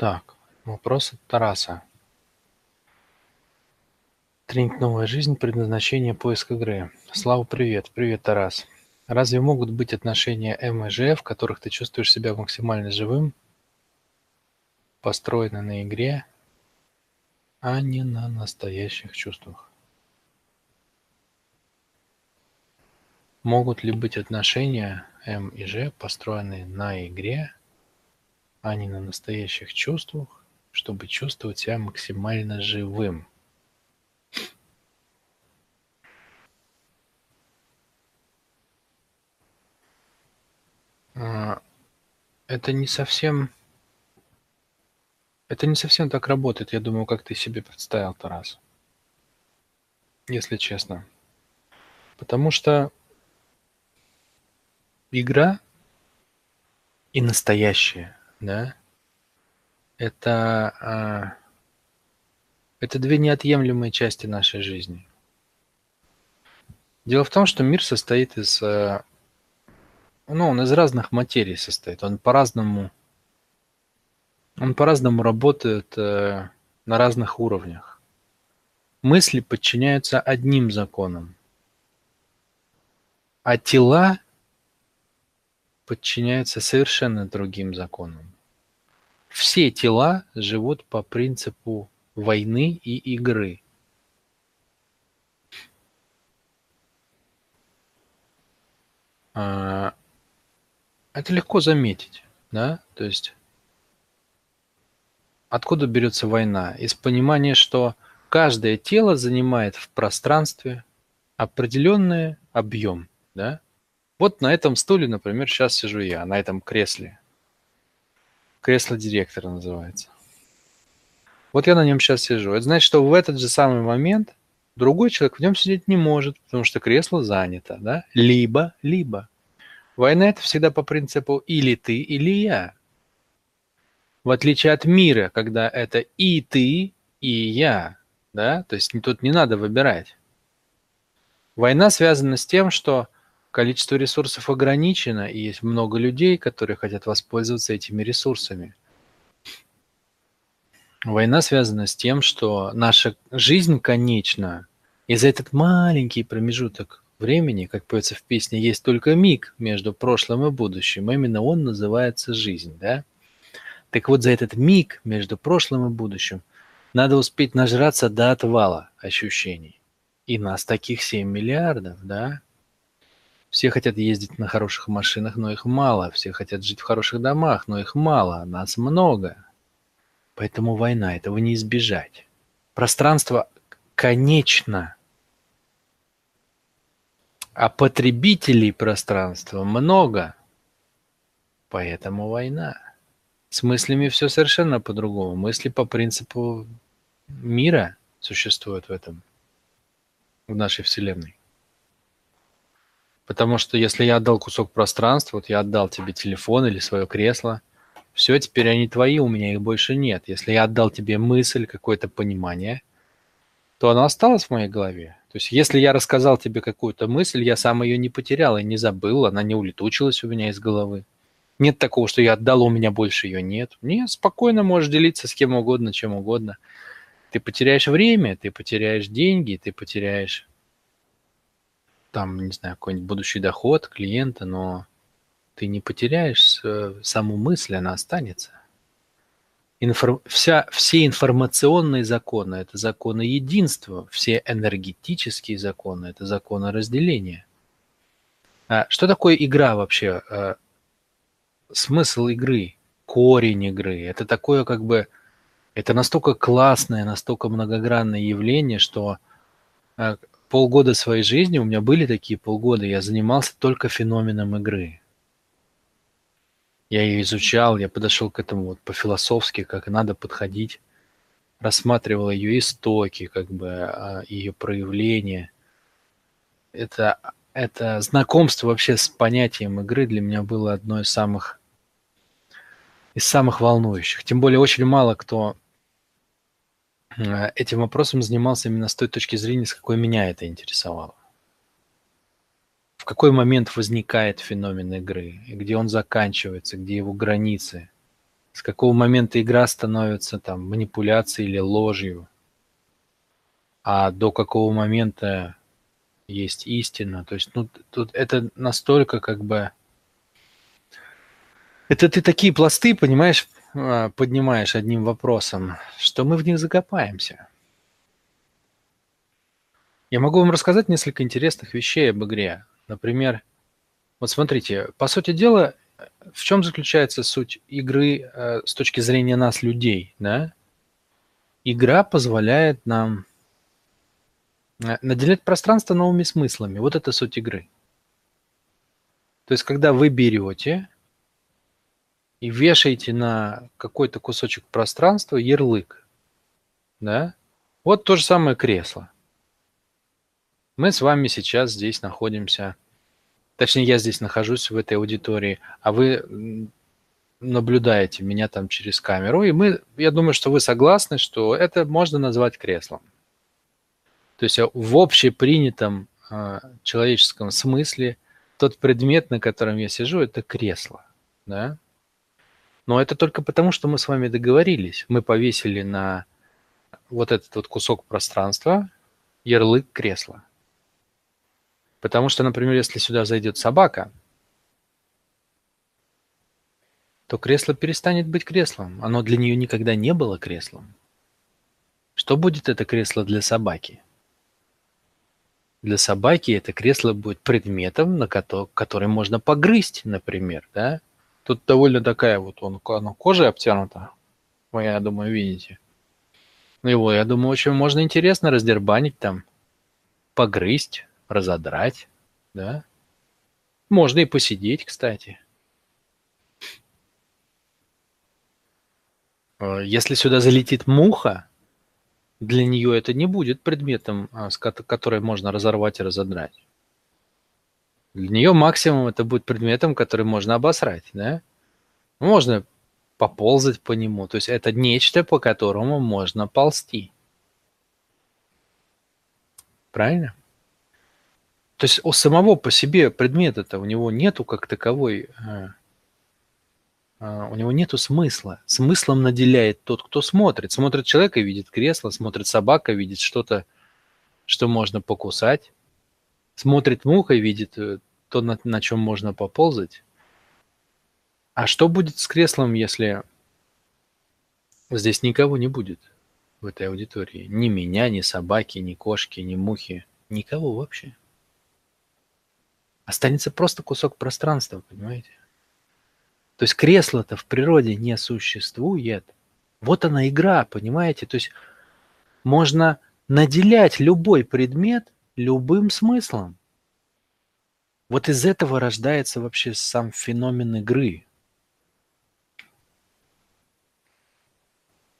Так, вопрос от Тараса. Тренинг «Новая жизнь. Предназначение. Поиск игры». Слава, привет. Привет, Тарас. Разве могут быть отношения М и Ж, в которых ты чувствуешь себя максимально живым, построены на игре, а не на настоящих чувствах? Могут ли быть отношения М и Ж, построенные на игре, а не на настоящих чувствах, чтобы чувствовать себя максимально живым? А, это не совсем это не совсем так работает, я думаю, как ты себе представил, Тарас. Если честно. Потому что игра и настоящее, да, это, а, это две неотъемлемые части нашей жизни. Дело в том, что мир состоит из а, ну, он из разных материй состоит. Он по-разному он по-разному работает э, на разных уровнях. Мысли подчиняются одним законам, а тела подчиняются совершенно другим законам. Все тела живут по принципу войны и игры. А, это легко заметить, да, то есть откуда берется война? Из понимания, что каждое тело занимает в пространстве определенный объем, да. Вот на этом стуле, например, сейчас сижу я, на этом кресле. Кресло директора называется. Вот я на нем сейчас сижу. Это значит, что в этот же самый момент другой человек в нем сидеть не может, потому что кресло занято, да? Либо, либо. Война – это всегда по принципу или ты, или я. В отличие от мира, когда это и ты, и я, да, то есть тут не надо выбирать. Война связана с тем, что количество ресурсов ограничено, и есть много людей, которые хотят воспользоваться этими ресурсами. Война связана с тем, что наша жизнь конечна, и за этот маленький промежуток времени, как поется в песне, есть только миг между прошлым и будущим. Именно он называется жизнь, да? Так вот, за этот миг между прошлым и будущим надо успеть нажраться до отвала ощущений. И нас таких 7 миллиардов, да? Все хотят ездить на хороших машинах, но их мало. Все хотят жить в хороших домах, но их мало. Нас много. Поэтому война, этого не избежать. Пространство конечно а потребителей пространства много, поэтому война. С мыслями все совершенно по-другому. Мысли по принципу мира существуют в этом, в нашей Вселенной. Потому что если я отдал кусок пространства, вот я отдал тебе телефон или свое кресло, все, теперь они твои, у меня их больше нет. Если я отдал тебе мысль, какое-то понимание, то оно осталось в моей голове. То есть если я рассказал тебе какую-то мысль, я сам ее не потерял и не забыл, она не улетучилась у меня из головы. Нет такого, что я отдал, у меня больше ее нет. Нет, спокойно можешь делиться с кем угодно, чем угодно. Ты потеряешь время, ты потеряешь деньги, ты потеряешь там, не знаю, какой-нибудь будущий доход клиента, но ты не потеряешь э, саму мысль, она останется. Инфор... Вся, все информационные законы – это законы единства, все энергетические законы – это законы разделения. А что такое игра вообще? А, смысл игры, корень игры – это такое как бы, это настолько классное, настолько многогранное явление, что а, полгода своей жизни, у меня были такие полгода, я занимался только феноменом игры. Я ее изучал, я подошел к этому вот по-философски, как надо подходить, рассматривал ее истоки, как бы а, ее проявления. Это, это знакомство вообще с понятием игры для меня было одно из самых из самых волнующих. Тем более очень мало кто этим вопросом занимался именно с той точки зрения, с какой меня это интересовало. В какой момент возникает феномен игры, где он заканчивается, где его границы, с какого момента игра становится там манипуляцией или ложью, а до какого момента есть истина. То есть, ну, тут это настолько как бы... Это ты такие пласты, понимаешь, поднимаешь одним вопросом, что мы в них закопаемся. Я могу вам рассказать несколько интересных вещей об игре. Например, вот смотрите, по сути дела, в чем заключается суть игры э, с точки зрения нас, людей, да? Игра позволяет нам э, наделять пространство новыми смыслами. Вот это суть игры. То есть, когда вы берете и вешаете на какой-то кусочек пространства ярлык, да? Вот то же самое кресло. Мы с вами сейчас здесь находимся Точнее, я здесь нахожусь в этой аудитории, а вы наблюдаете меня там через камеру, и мы, я думаю, что вы согласны, что это можно назвать креслом. То есть а, в общепринятом э, человеческом смысле тот предмет, на котором я сижу, это кресло. Да? Но это только потому, что мы с вами договорились. Мы повесили на вот этот вот кусок пространства ярлык кресла. Потому что, например, если сюда зайдет собака, то кресло перестанет быть креслом. Оно для нее никогда не было креслом. Что будет это кресло для собаки? Для собаки это кресло будет предметом, на который, можно погрызть, например, да? Тут довольно такая вот, он, оно кожей обтянута. Вы, я думаю, видите. Ну его, я думаю, очень можно интересно раздербанить там, погрызть разодрать, да? Можно и посидеть, кстати. Э, если сюда залетит муха, для нее это не будет предметом, а, который можно разорвать и разодрать. Для нее максимум это будет предметом, который можно обосрать, да? Можно поползать по нему. То есть это нечто, по которому можно ползти. Правильно? То есть у самого по себе предмета-то у него нету как таковой, а, а, у него нету смысла. Смыслом наделяет тот, кто смотрит. Смотрит человек и видит кресло, смотрит собака, видит что-то, что можно покусать. Смотрит муха и видит э, то, на, на чем можно поползать. А что будет с креслом, если здесь никого не будет в этой аудитории? Ни меня, ни собаки, ни кошки, ни мухи. Никого вообще. Останется просто кусок пространства, понимаете? То есть кресло-то в природе не существует. Вот она игра, понимаете? То есть можно наделять любой предмет любым смыслом. Вот из этого рождается вообще сам феномен игры.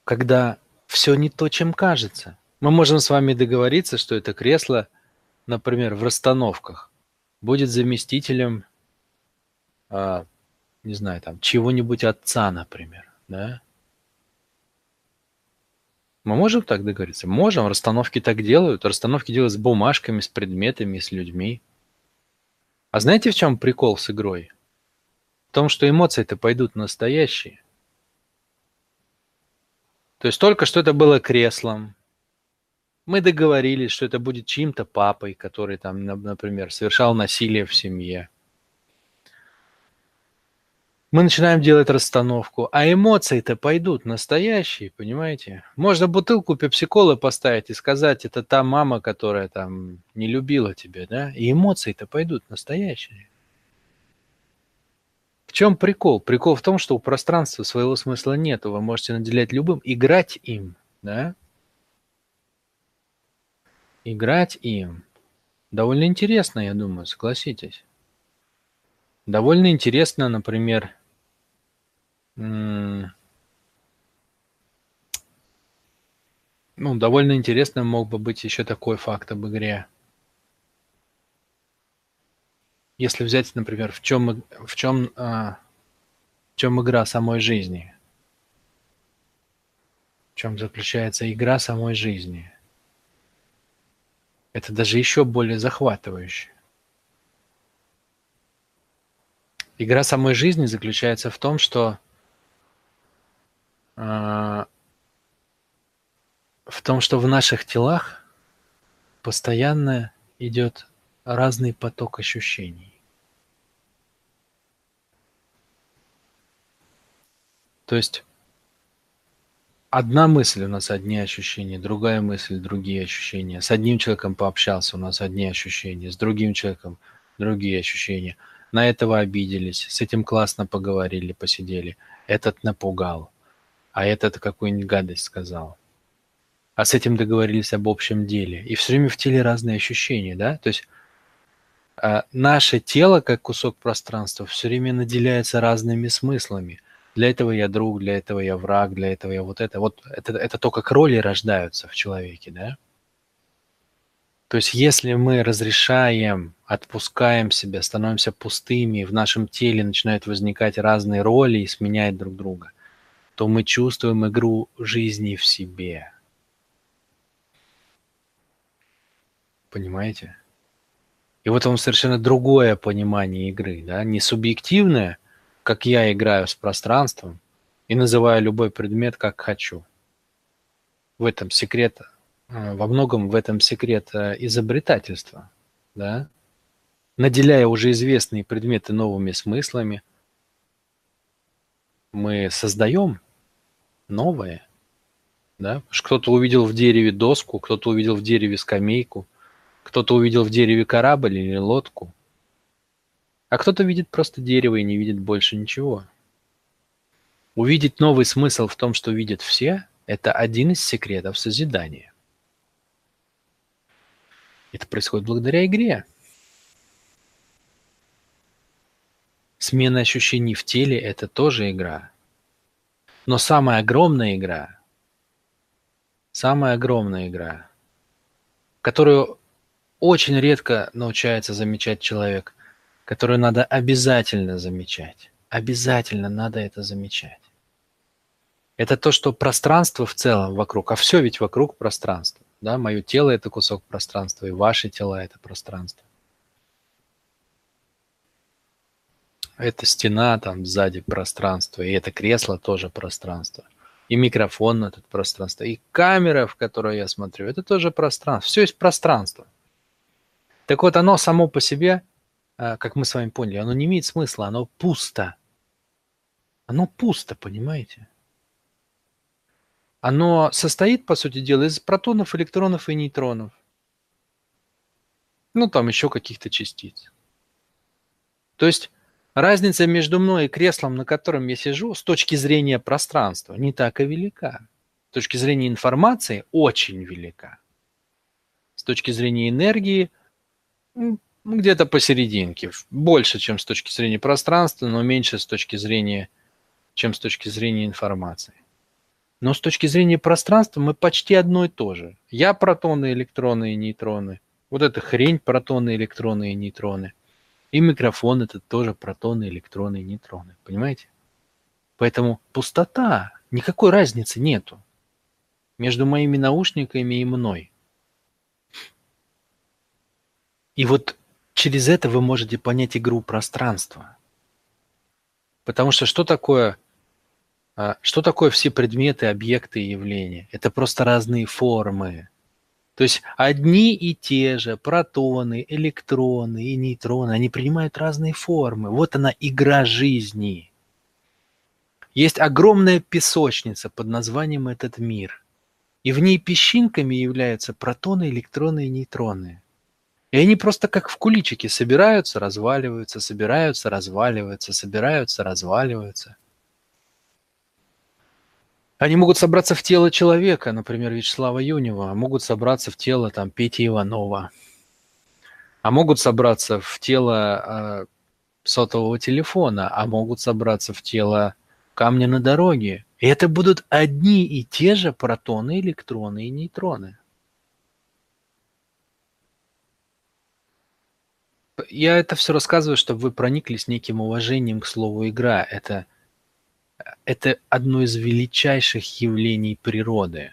Когда все не то, чем кажется. Мы можем с вами договориться, что это кресло, например, в расстановках будет заместителем, а, не знаю, там, чего-нибудь отца, например, да? Мы можем так договориться? Можем, расстановки так делают. Расстановки делают с бумажками, с предметами, с людьми. А знаете, в чем прикол с игрой? В том, что эмоции-то пойдут настоящие. То есть только что это было креслом, мы договорились, что это будет чьим-то папой, который там, например, совершал насилие в семье. Мы начинаем делать расстановку, а эмоции-то пойдут настоящие, понимаете? Можно бутылку пепсиколы поставить и сказать, это та мама, которая там не любила тебя, да? И эмоции-то пойдут настоящие. В чем прикол? Прикол в том, что у пространства своего смысла нет, вы можете наделять любым, играть им, да? играть им. Довольно интересно, я думаю, согласитесь. Довольно интересно, например, ну, довольно интересно мог бы быть еще такой факт об игре. Если взять, например, в чем, в чем, а, в чем игра самой жизни? В чем заключается игра самой жизни? Это даже еще более захватывающе. Игра самой жизни заключается в том, что в том, что в наших телах постоянно идет разный поток ощущений. То есть одна мысль у нас одни ощущения, другая мысль другие ощущения. С одним человеком пообщался, у нас одни ощущения, с другим человеком другие ощущения. На этого обиделись, с этим классно поговорили, посидели. Этот напугал, а этот какую-нибудь гадость сказал. А с этим договорились об общем деле. И все время в теле разные ощущения, да? То есть а, наше тело, как кусок пространства, все время наделяется разными смыслами – для этого я друг, для этого я враг, для этого я вот это. Вот это, это то, как роли рождаются в человеке, да? То есть если мы разрешаем, отпускаем себя, становимся пустыми, в нашем теле начинают возникать разные роли и сменять друг друга, то мы чувствуем игру жизни в себе. Понимаете? И вот вам совершенно другое понимание игры, да, не субъективное, как я играю с пространством и называю любой предмет как хочу. В этом секрет, э, во многом в этом секрет э, изобретательства, да? Наделяя уже известные предметы новыми смыслами, мы создаем новое, да? Кто-то увидел в дереве доску, кто-то увидел в дереве скамейку, кто-то увидел в дереве корабль или лодку – а кто-то видит просто дерево и не видит больше ничего. Увидеть новый смысл в том, что видят все, это один из секретов созидания. Это происходит благодаря игре. Смена ощущений в теле – это тоже игра. Но самая огромная игра, самая огромная игра, которую очень редко научается замечать человек – которую надо обязательно замечать. Обязательно надо это замечать. Это то, что пространство в целом вокруг, а все ведь вокруг пространства. Да? Мое тело – это кусок пространства, и ваши тела – это пространство. Это стена там сзади пространство, и это кресло тоже пространство. И микрофон – это пространство, и камера, в которую я смотрю – это тоже пространство. Все есть пространство. Так вот, оно само по себе а, как мы с вами поняли, оно не имеет смысла, оно пусто. Оно пусто, понимаете? Оно состоит, по сути дела, из протонов, электронов и нейтронов. Ну, там еще каких-то частиц. То есть разница между мной и креслом, на котором я сижу, с точки зрения пространства, не так и велика. С точки зрения информации очень велика. С точки зрения энергии ну, где-то посерединке. Больше, чем с точки зрения пространства, но меньше с точки зрения, чем с точки зрения информации. Но с точки зрения пространства мы почти одно и то же. Я протоны, электроны и нейтроны. Вот эта хрень протоны, электроны и нейтроны. И микрофон это тоже протоны, электроны нейтроны. Понимаете? Поэтому пустота, никакой разницы нету между моими наушниками и мной. И вот через это вы можете понять игру пространства. Потому что что такое, а, что такое все предметы, объекты и явления? Это просто разные формы. То есть одни и те же протоны, электроны и нейтроны, они принимают разные формы. Вот она игра жизни. Есть огромная песочница под названием этот мир. И в ней песчинками являются протоны, электроны и нейтроны. И они просто как в куличике собираются, разваливаются, собираются, разваливаются, собираются, разваливаются. Они могут собраться в тело человека, например, Вячеслава Юнева, а могут собраться в тело там Пети Иванова, а могут собраться в тело э, сотового телефона, а могут собраться в тело камня на дороге. И это будут одни и те же протоны, электроны и нейтроны. я это все рассказываю, чтобы вы прониклись неким уважением к слову «игра». Это, это одно из величайших явлений природы.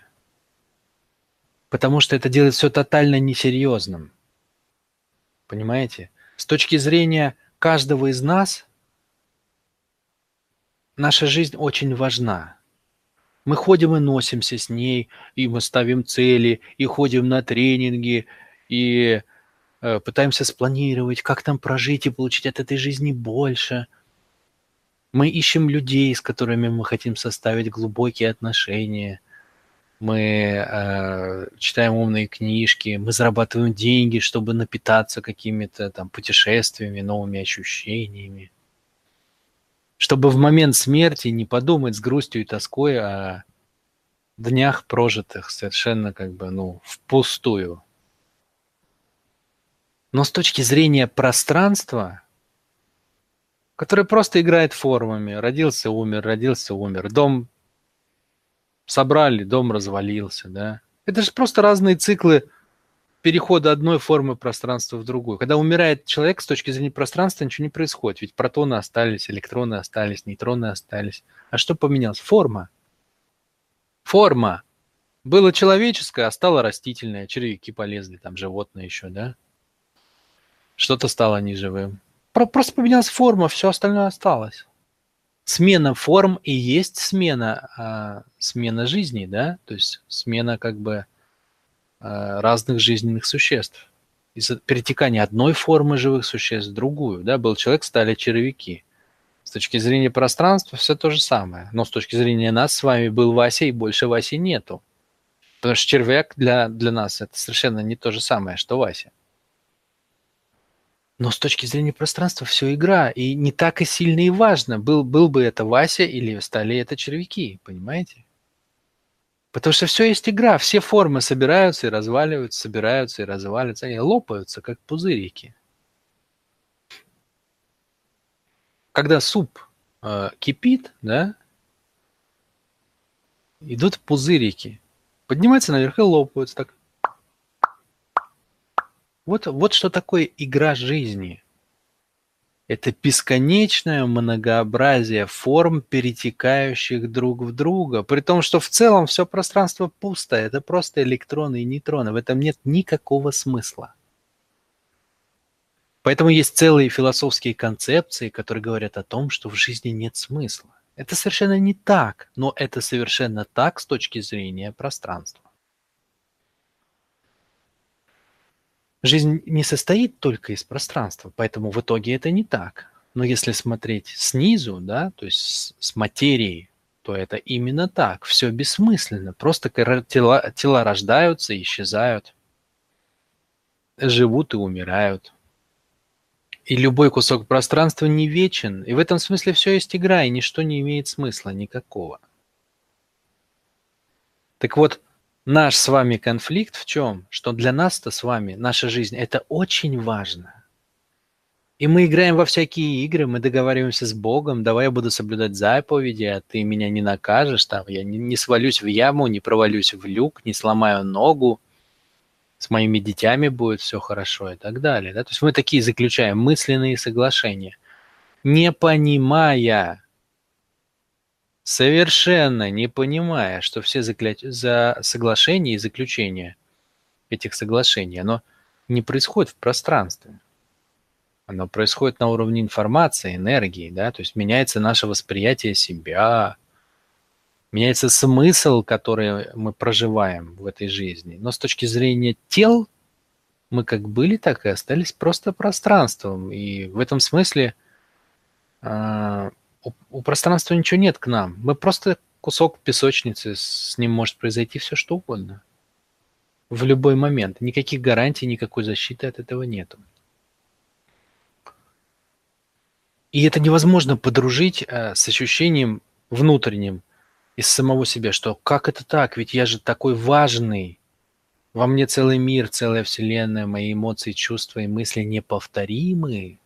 Потому что это делает все тотально несерьезным. Понимаете? С точки зрения каждого из нас, наша жизнь очень важна. Мы ходим и носимся с ней, и мы ставим цели, и ходим на тренинги, и э, пытаемся спланировать, как там прожить и получить от этой жизни больше. Мы ищем людей, с которыми мы хотим составить глубокие отношения. Мы э, читаем умные книжки, мы зарабатываем деньги, чтобы напитаться какими-то там путешествиями, новыми ощущениями чтобы в момент смерти не подумать с грустью и тоской о днях прожитых совершенно как бы, ну, впустую. Но с точки зрения пространства, которое просто играет формами, родился, умер, родился, умер, дом собрали, дом развалился, да. Это же просто разные циклы перехода одной формы пространства в другую. Когда умирает человек, с точки зрения пространства ничего не происходит. Ведь протоны остались, электроны остались, нейтроны остались. А что поменялось? Форма. Форма. Было человеческое, а стало растительное. Червяки полезли, там животные еще, да? Что-то стало неживым. Просто поменялась форма, все остальное осталось. Смена форм и есть смена, а, смена жизни, да? То есть смена как бы Э, разных жизненных существ. Из-за перетекания одной формы живых существ в другую. Да, был человек, стали червяки. С точки зрения пространства все то же самое. Но с точки зрения нас с вами был Вася, и больше Васи нету. Потому что червяк для, для нас это совершенно не то же самое, что Вася. Но с точки зрения пространства все игра, и не так и сильно и важно, был, был бы это Вася или стали это червяки, понимаете? Потому что все есть игра, все формы собираются и разваливаются, собираются и разваливаются, и лопаются, как пузырики. Когда суп э, кипит, да, идут пузырики, поднимаются наверх и лопаются так. Вот, вот что такое игра жизни – это бесконечное многообразие форм, перетекающих друг в друга, при том, что в целом все пространство пусто, это просто электроны и нейтроны, в этом нет никакого смысла. Поэтому есть целые философские концепции, которые говорят о том, что в жизни нет смысла. Это совершенно не так, но это совершенно так с точки зрения пространства. Жизнь не состоит только из пространства, поэтому в итоге это не так. Но если смотреть снизу, да, то есть с материи, то это именно так. Все бессмысленно. Просто тела, тела рождаются исчезают, живут и умирают. И любой кусок пространства не вечен. И в этом смысле все есть игра, и ничто не имеет смысла никакого. Так вот, наш с вами конфликт в чем? Что для нас-то с вами наша жизнь – это очень важно. И мы играем во всякие игры, мы договариваемся с Богом, давай я буду соблюдать заповеди, а ты меня не накажешь, там, я не, не свалюсь в яму, не провалюсь в люк, не сломаю ногу, с моими детьми будет все хорошо и так далее. Да? То есть мы такие заключаем мысленные соглашения, не понимая, совершенно не понимая, что все закля... за соглашения и заключения этих соглашений, оно не происходит в пространстве. Оно происходит на уровне информации, энергии, да, то есть меняется наше восприятие себя, меняется смысл, который мы проживаем в этой жизни. Но с точки зрения тел, мы как были, так и остались просто пространством. И в этом смысле а, у, у пространства ничего нет к нам. Мы просто кусок песочницы, с ним может произойти все что угодно. В любой момент. Никаких гарантий, никакой защиты от этого нету. И это невозможно подружить э, с ощущением внутренним из самого себя, что как это так, ведь я же такой важный, во мне целый мир, целая вселенная, мои эмоции, чувства и мысли неповторимые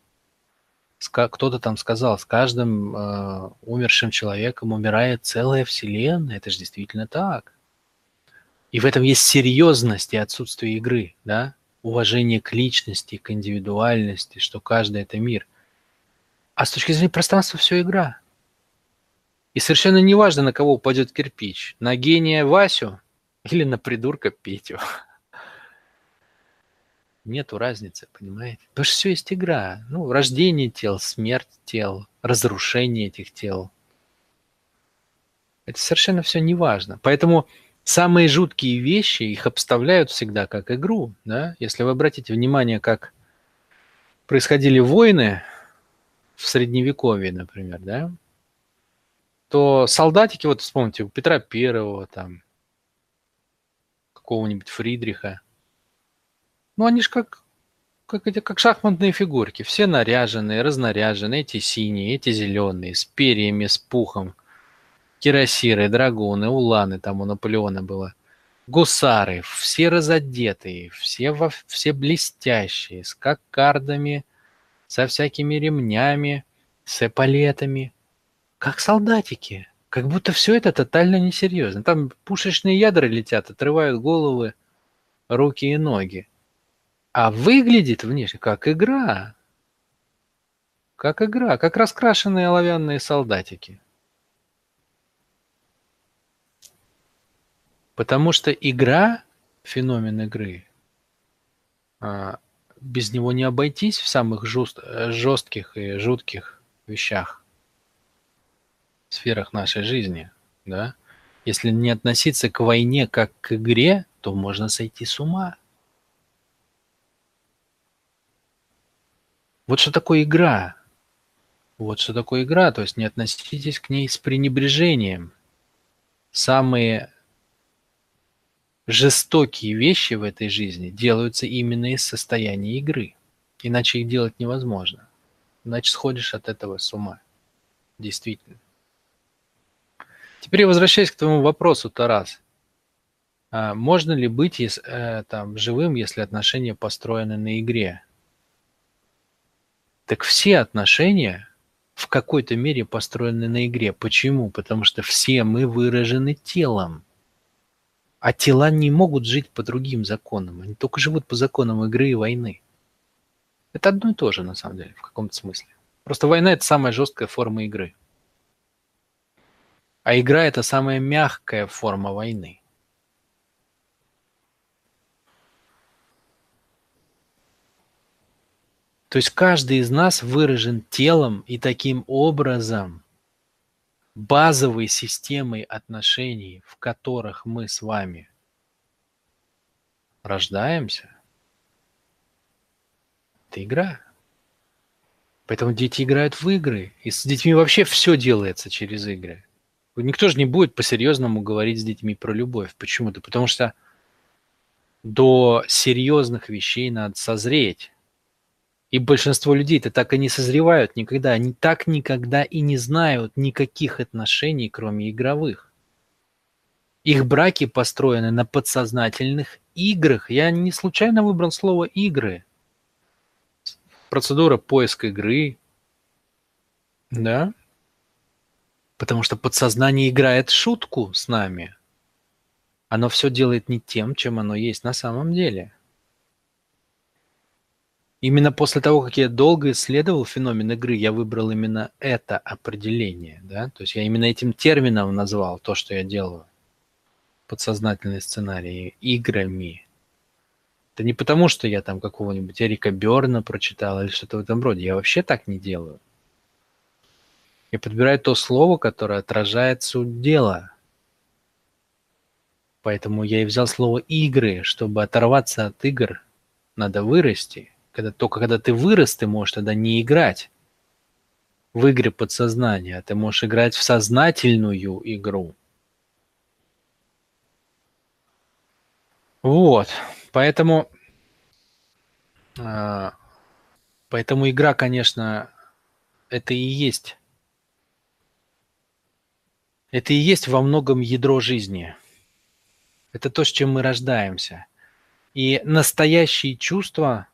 кто-то там сказал, с каждым э, умершим человеком умирает целая вселенная. Это же действительно так. И в этом есть серьезность и отсутствие игры, да? Уважение к личности, к индивидуальности, что каждый это мир. А с точки зрения пространства все игра. И совершенно не важно, на кого упадет кирпич. На гения Васю или на придурка Петю. Нету разницы, понимаете? Потому что все есть игра. Ну, рождение тел, смерть тел, разрушение этих тел. Это совершенно все не важно. Поэтому самые жуткие вещи, их обставляют всегда как игру. Да? Если вы обратите внимание, как происходили войны в Средневековье, например, да, то солдатики, вот вспомните, у Петра Первого, там, какого-нибудь Фридриха, ну, они же как, как, эти, как шахматные фигурки, все наряженные, разнаряженные, эти синие, эти зеленые, с перьями, с пухом, кирасиры, драгуны, уланы, там у Наполеона было, гусары, все разодетые, все, во, все блестящие, с кокардами, со всякими ремнями, с эполетами, как солдатики. Как будто все это тотально несерьезно. Там пушечные ядра летят, отрывают головы, руки и ноги. А выглядит внешне как игра. Как игра, как раскрашенные оловянные солдатики. Потому что игра, феномен игры, а, без него не обойтись в самых жест, жестких и жутких вещах, сферах нашей жизни, да? Если не относиться к войне как к игре, то можно сойти с ума. Вот что такое игра. Вот что такое игра, то есть не относитесь к ней с пренебрежением. Самые жестокие вещи в этой жизни делаются именно из состояния игры. Иначе их делать невозможно. Иначе сходишь от этого с ума. Действительно. Теперь возвращаясь к твоему вопросу, Тарас. А можно ли быть э, там, живым, если отношения построены на игре? Так все отношения в какой-то мере построены на игре. Почему? Потому что все мы выражены телом. А тела не могут жить по другим законам. Они только живут по законам игры и войны. Это одно и то же, на самом деле, в каком-то смысле. Просто война – это самая жесткая форма игры. А игра – это самая мягкая форма войны. То есть каждый из нас выражен телом и таким образом базовой системой отношений, в которых мы с вами рождаемся, это игра. Поэтому дети играют в игры. И с детьми вообще все делается через игры. Никто же не будет по-серьезному говорить с детьми про любовь. Почему-то. Потому что до серьезных вещей надо созреть. И большинство людей-то так и не созревают никогда. Они так никогда и не знают никаких отношений, кроме игровых. Их браки построены на подсознательных играх. Я не случайно выбрал слово «игры». Процедура поиска игры. Да? Потому что подсознание играет шутку с нами. Оно все делает не тем, чем оно есть на самом деле – Именно после того, как я долго исследовал феномен игры, я выбрал именно это определение. Да? То есть я именно этим термином назвал то, что я делаю. Подсознательные сценарии играми. Это не потому, что я там какого-нибудь Эрика Берна прочитал или что-то в этом роде. Я вообще так не делаю. Я подбираю то слово, которое отражает суть дела. Поэтому я и взял слово «игры», чтобы оторваться от игр, надо вырасти – когда, только когда ты вырос, ты можешь тогда не играть в игры подсознания, а ты можешь играть в сознательную игру. Вот, поэтому, э, поэтому игра, конечно, это и есть, это и есть во многом ядро жизни. Это то, с чем мы рождаемся. И настоящие чувства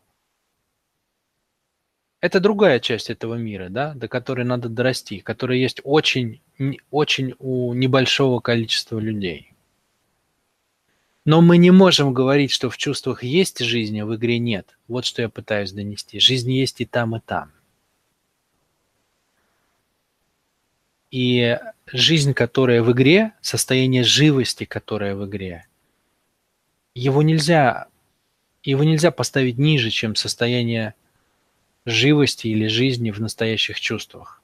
это другая часть этого мира, да, до которой надо дорасти, которая есть очень, очень у небольшого количества людей. Но мы не можем говорить, что в чувствах есть жизнь, а в игре нет. Вот что я пытаюсь донести. Жизнь есть и там, и там. И жизнь, которая в игре, состояние живости, которое в игре, его нельзя, его нельзя поставить ниже, чем состояние живости или жизни в настоящих чувствах.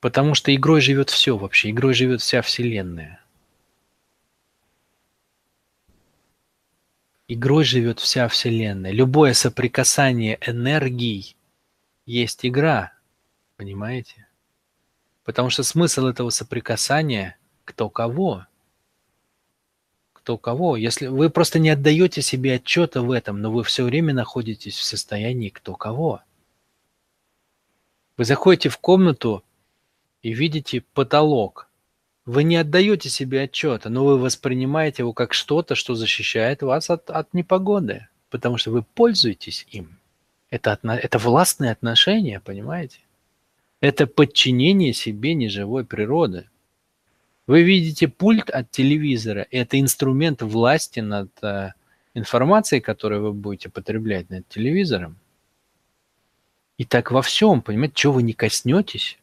Потому что игрой живет все вообще, игрой живет вся Вселенная. Игрой живет вся Вселенная. Любое соприкасание энергий есть игра. Понимаете? Потому что смысл этого соприкасания – кто кого. Кто кого. Если вы просто не отдаете себе отчета в этом, но вы все время находитесь в состоянии кто кого. Вы заходите в комнату и видите потолок – вы не отдаете себе отчета, но вы воспринимаете его как что-то, что защищает вас от, от непогоды, потому что вы пользуетесь им. Это, отно, это властные отношения, понимаете? Это подчинение себе неживой природы. Вы видите пульт от телевизора, это инструмент власти над э, информацией, которую вы будете потреблять над телевизором. И так во всем, понимаете, чего вы не коснетесь,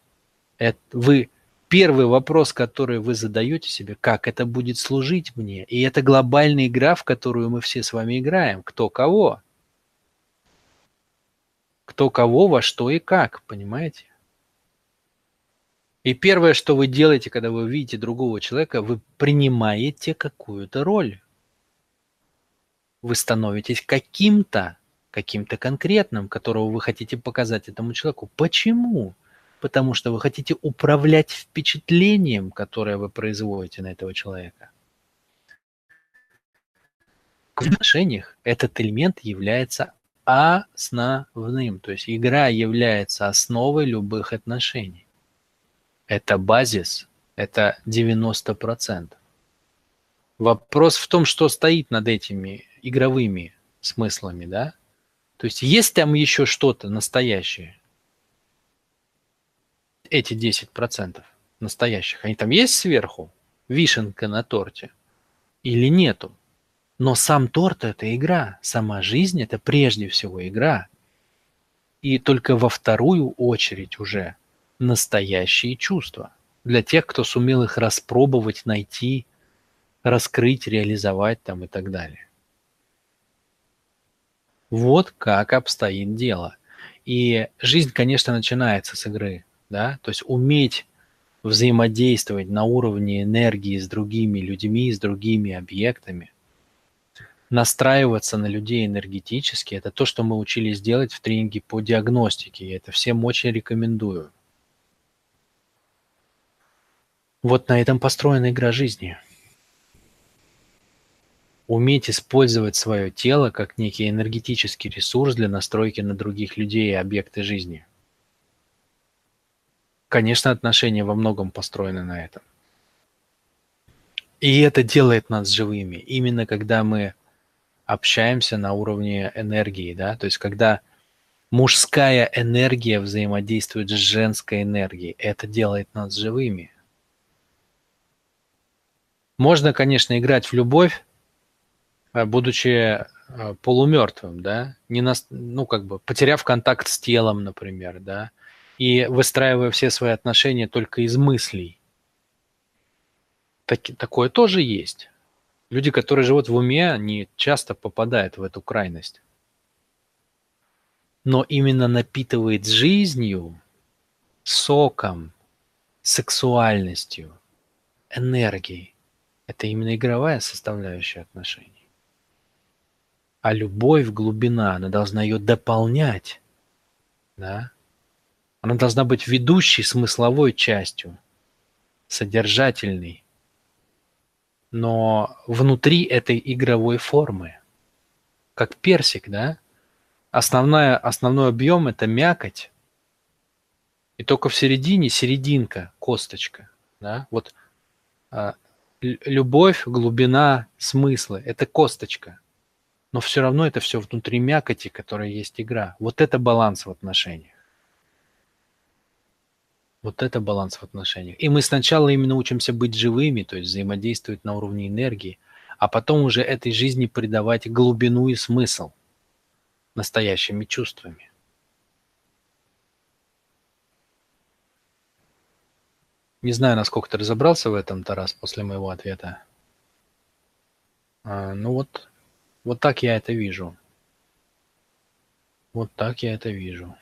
это вы первый вопрос, который вы задаете себе, как это будет служить мне? И это глобальная игра, в которую мы все с вами играем. Кто кого? Кто кого, во что и как, понимаете? И первое, что вы делаете, когда вы видите другого человека, вы принимаете какую-то роль. Вы становитесь каким-то, каким-то конкретным, которого вы хотите показать этому человеку. Почему? потому что вы хотите управлять впечатлением, которое вы производите на этого человека. В отношениях этот элемент является основным, то есть игра является основой любых отношений. Это базис, это 90%. Вопрос в том, что стоит над этими игровыми смыслами, да? То есть есть там еще что-то настоящее? эти 10% настоящих, они там есть сверху? Вишенка на торте? Или нету? Но сам торт – это игра, сама жизнь – это прежде всего игра. И только во вторую очередь уже настоящие чувства. Для тех, кто сумел их распробовать, найти, раскрыть, реализовать там и так далее. Вот как обстоит дело. И жизнь, конечно, начинается с игры да, то есть уметь взаимодействовать на уровне энергии с другими людьми, с другими объектами, настраиваться на людей энергетически, это то, что мы учились делать в тренинге по диагностике, и это всем очень рекомендую. Вот на этом построена игра жизни. Уметь использовать свое тело как некий энергетический ресурс для настройки на других людей и объекты жизни – Конечно, отношения во многом построены на этом. И это делает нас живыми. Именно когда мы общаемся на уровне энергии, да, то есть когда мужская энергия взаимодействует с женской энергией, это делает нас живыми. Можно, конечно, играть в любовь, а, будучи а, полумертвым, да, не на, ну как бы потеряв контакт с телом, например, да, и выстраивая все свои отношения только из мыслей. Так, такое тоже есть. Люди, которые живут в уме, они часто попадают в эту крайность. Но именно напитывает жизнью, соком, сексуальностью, энергией. Это именно игровая составляющая отношений. А любовь, глубина, она должна ее дополнять. Да? Она должна быть ведущей смысловой частью, содержательной, но внутри этой игровой формы, как персик, да? Основная, основной объем – это мякоть, и только в середине серединка, косточка, да? Вот а, любовь, глубина, смыслы – это косточка, но все равно это все внутри мякоти, которая есть игра. Вот это баланс в отношениях. Вот это баланс в отношениях. И мы сначала именно учимся быть живыми, то есть взаимодействовать на уровне энергии, а потом уже этой жизни придавать глубину и смысл настоящими чувствами. Не знаю, насколько ты разобрался в этом, Тарас, после моего ответа. А, ну вот, вот так я это вижу. Вот так я это вижу.